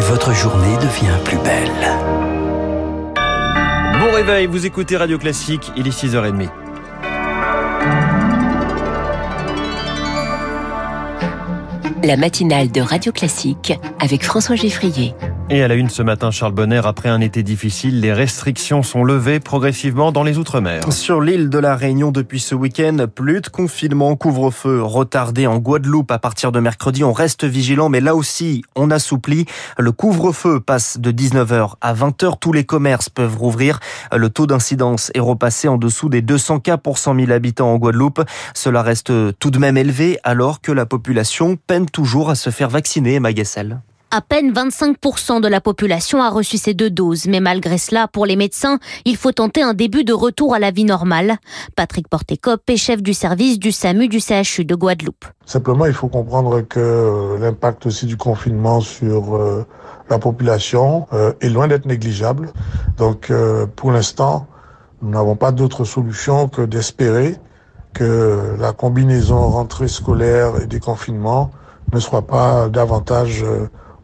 et votre journée devient plus belle. Bon réveil, vous écoutez Radio Classique, il est 6h30. La matinale de Radio Classique avec François Geffrier. Et à la une ce matin, Charles Bonner, après un été difficile, les restrictions sont levées progressivement dans les Outre-mer. Sur l'île de la Réunion depuis ce week-end, plus de confinement, couvre-feu retardé en Guadeloupe à partir de mercredi. On reste vigilant, mais là aussi, on assouplit. Le couvre-feu passe de 19h à 20h. Tous les commerces peuvent rouvrir. Le taux d'incidence est repassé en dessous des 200 cas pour 100 000 habitants en Guadeloupe. Cela reste tout de même élevé alors que la population peine toujours à se faire vacciner, Magassel. À peine 25% de la population a reçu ces deux doses, mais malgré cela, pour les médecins, il faut tenter un début de retour à la vie normale. Patrick Portécop est chef du service du SAMU du CHU de Guadeloupe. Simplement, il faut comprendre que l'impact aussi du confinement sur euh, la population euh, est loin d'être négligeable. Donc, euh, pour l'instant, nous n'avons pas d'autre solution que d'espérer que la combinaison rentrée scolaire et déconfinement ne soit pas davantage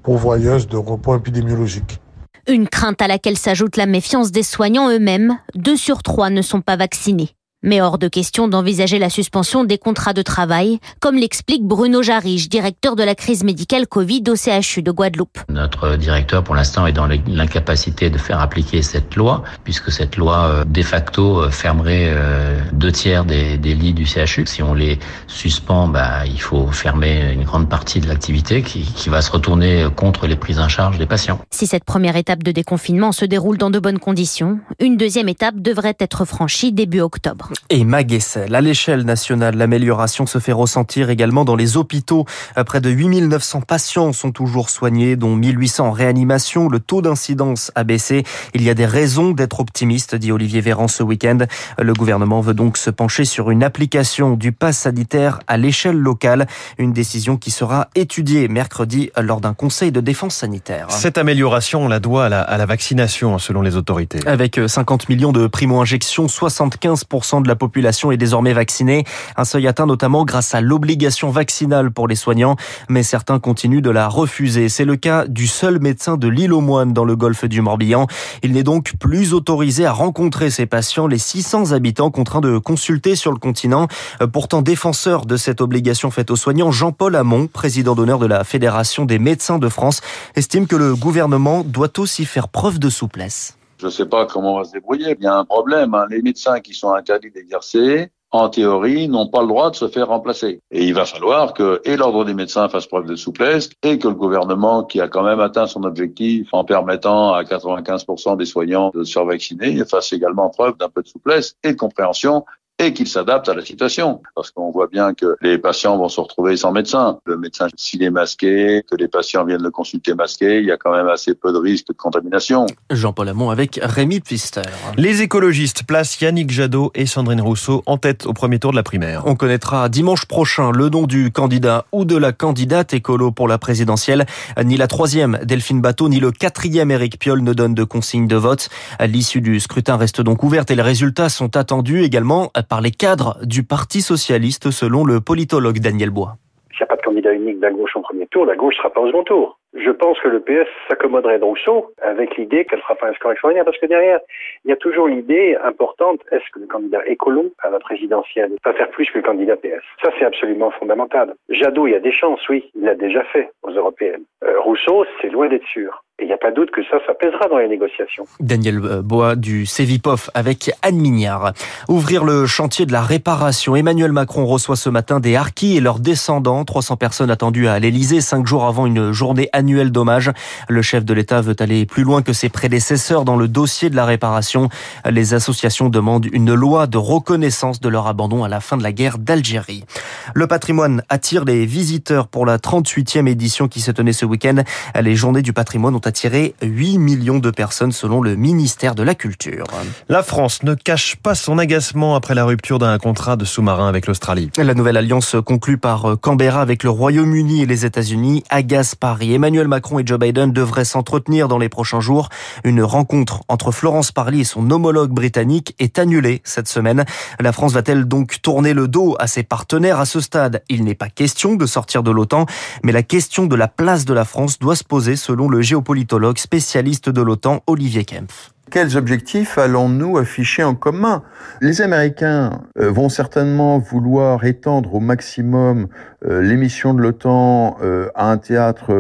de repos épidémiologiques. Une crainte à laquelle s'ajoute la méfiance des soignants eux-mêmes. Deux sur trois ne sont pas vaccinés. Mais hors de question d'envisager la suspension des contrats de travail, comme l'explique Bruno Jarige, directeur de la crise médicale Covid au CHU de Guadeloupe. Notre directeur, pour l'instant, est dans l'incapacité de faire appliquer cette loi, puisque cette loi, euh, de facto, euh, fermerait euh, deux tiers des, des lits du CHU. Si on les suspend, bah, il faut fermer une grande partie de l'activité qui, qui va se retourner contre les prises en charge des patients. Si cette première étape de déconfinement se déroule dans de bonnes conditions, une deuxième étape devrait être franchie début octobre. Et Maguessel, à l'échelle nationale, l'amélioration se fait ressentir également dans les hôpitaux. Près de 8900 patients sont toujours soignés, dont 1800 en réanimation. Le taux d'incidence a baissé. Il y a des raisons d'être optimiste, dit Olivier Véran ce week-end. Le gouvernement veut donc se pencher sur une application du pass sanitaire à l'échelle locale. Une décision qui sera étudiée mercredi lors d'un conseil de défense sanitaire. Cette amélioration, on la doit à la, à la vaccination, selon les autorités. Avec 50 millions de primo-injections, 75% de la population est désormais vaccinée. Un seuil atteint notamment grâce à l'obligation vaccinale pour les soignants, mais certains continuent de la refuser. C'est le cas du seul médecin de l'île aux Moines dans le golfe du Morbihan. Il n'est donc plus autorisé à rencontrer ses patients, les 600 habitants contraints de consulter sur le continent. Pourtant défenseur de cette obligation faite aux soignants, Jean-Paul Hamon, président d'honneur de la Fédération des médecins de France, estime que le gouvernement doit aussi faire preuve de souplesse. Je ne sais pas comment on va se débrouiller. Il y a un problème. Hein. Les médecins qui sont interdits d'exercer, en théorie, n'ont pas le droit de se faire remplacer. Et il va falloir que l'ordre des médecins fasse preuve de souplesse et que le gouvernement, qui a quand même atteint son objectif en permettant à 95% des soignants de se faire vacciner, fasse également preuve d'un peu de souplesse et de compréhension et qu'il s'adapte à la situation. Parce qu'on voit bien que les patients vont se retrouver sans médecin. Le médecin, s'il est masqué, que les patients viennent le consulter masqué, il y a quand même assez peu de risques de contamination. Jean-Paul Hamon avec Rémi Pfister. Les écologistes placent Yannick Jadot et Sandrine Rousseau en tête au premier tour de la primaire. On connaîtra dimanche prochain le nom du candidat ou de la candidate écolo pour la présidentielle. Ni la troisième, Delphine Bateau, ni le quatrième, Éric Piolle, ne donnent de consigne de vote. L'issue du scrutin reste donc ouverte et les résultats sont attendus également par les cadres du Parti socialiste, selon le politologue Daniel Bois. S'il n'y a pas de candidat unique de la gauche en premier tour, la gauche ne sera pas au second tour. Je pense que le PS s'accommoderait donc Rousseau avec l'idée qu'elle ne fera pas un score extraordinaire, parce que derrière, il y a toujours l'idée importante, est-ce que le candidat écolo à la présidentielle va faire plus que le candidat PS Ça, c'est absolument fondamental. Jadot, il y a des chances, oui, il l'a déjà fait aux européennes. Euh, Rousseau, c'est loin d'être sûr. Et il n'y a pas doute que ça, ça pèsera dans les négociations. Daniel Bois du Cevipof avec Anne Mignard. Ouvrir le chantier de la réparation. Emmanuel Macron reçoit ce matin des harkis et leurs descendants. 300 personnes attendues à l'Elysée, cinq jours avant une journée annuelle d'hommage. Le chef de l'État veut aller plus loin que ses prédécesseurs dans le dossier de la réparation. Les associations demandent une loi de reconnaissance de leur abandon à la fin de la guerre d'Algérie. Le patrimoine attire les visiteurs pour la 38e édition qui se tenait ce week-end. Les journées du patrimoine ont attiré 8 millions de personnes selon le ministère de la Culture. La France ne cache pas son agacement après la rupture d'un contrat de sous-marin avec l'Australie. La nouvelle alliance conclue par Canberra avec le Royaume-Uni et les États-Unis agace Paris. Emmanuel Macron et Joe Biden devraient s'entretenir dans les prochains jours. Une rencontre entre Florence Parly et son homologue britannique est annulée cette semaine. La France va-t-elle donc tourner le dos à ses partenaires à ce stade? Il n'est pas question de sortir de l'OTAN, mais la question de la place de la France doit se poser selon le géopolitologue spécialiste de l'OTAN Olivier Kempf. Quels objectifs allons-nous afficher en commun? Les Américains euh, vont certainement vouloir étendre au maximum euh, l'émission de l'OTAN euh, à un théâtre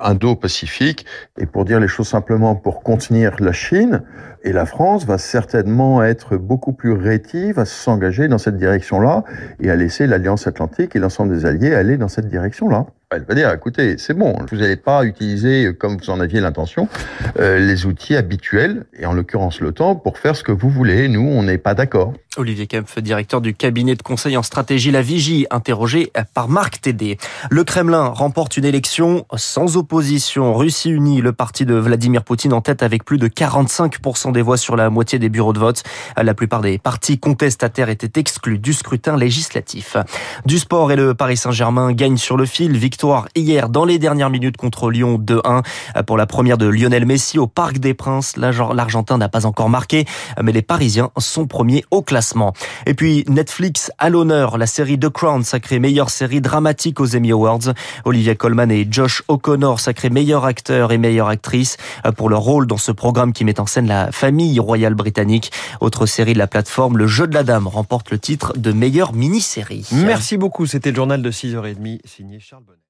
indo-pacifique, et pour dire les choses simplement, pour contenir la Chine. Et la France va certainement être beaucoup plus rétive à s'engager dans cette direction-là et à laisser l'Alliance Atlantique et l'ensemble des alliés aller dans cette direction-là. Elle va dire, écoutez, c'est bon, vous n'allez pas utiliser, comme vous en aviez l'intention, euh, les outils habituels, et en l'occurrence l'OTAN, pour faire ce que vous voulez. Nous, on n'est pas d'accord. Olivier Kempf, directeur du cabinet de conseil en stratégie La Vigie, interrogé par Marc Tédé. Le Kremlin remporte une élection sans opposition. Russie unie, le parti de Vladimir Poutine en tête avec plus de 45% des voix sur la moitié des bureaux de vote. La plupart des partis contestataires étaient exclus du scrutin législatif. Du sport et le Paris Saint-Germain gagne sur le fil victoire hier dans les dernières minutes contre Lyon 2-1 pour la première de Lionel Messi au Parc des Princes. L'Argentin n'a pas encore marqué, mais les Parisiens sont premiers au classement. Et puis Netflix à l'honneur, la série The Crown sacrée meilleure série dramatique aux Emmy Awards. Olivia Colman et Josh O'Connor sacrés meilleur acteur et meilleure actrice pour leur rôle dans ce programme qui met en scène la famille royale britannique. Autre série de la plateforme, Le Jeu de la Dame remporte le titre de meilleure mini-série. Merci beaucoup, c'était le journal de 6h30 signé Charles Bonnet.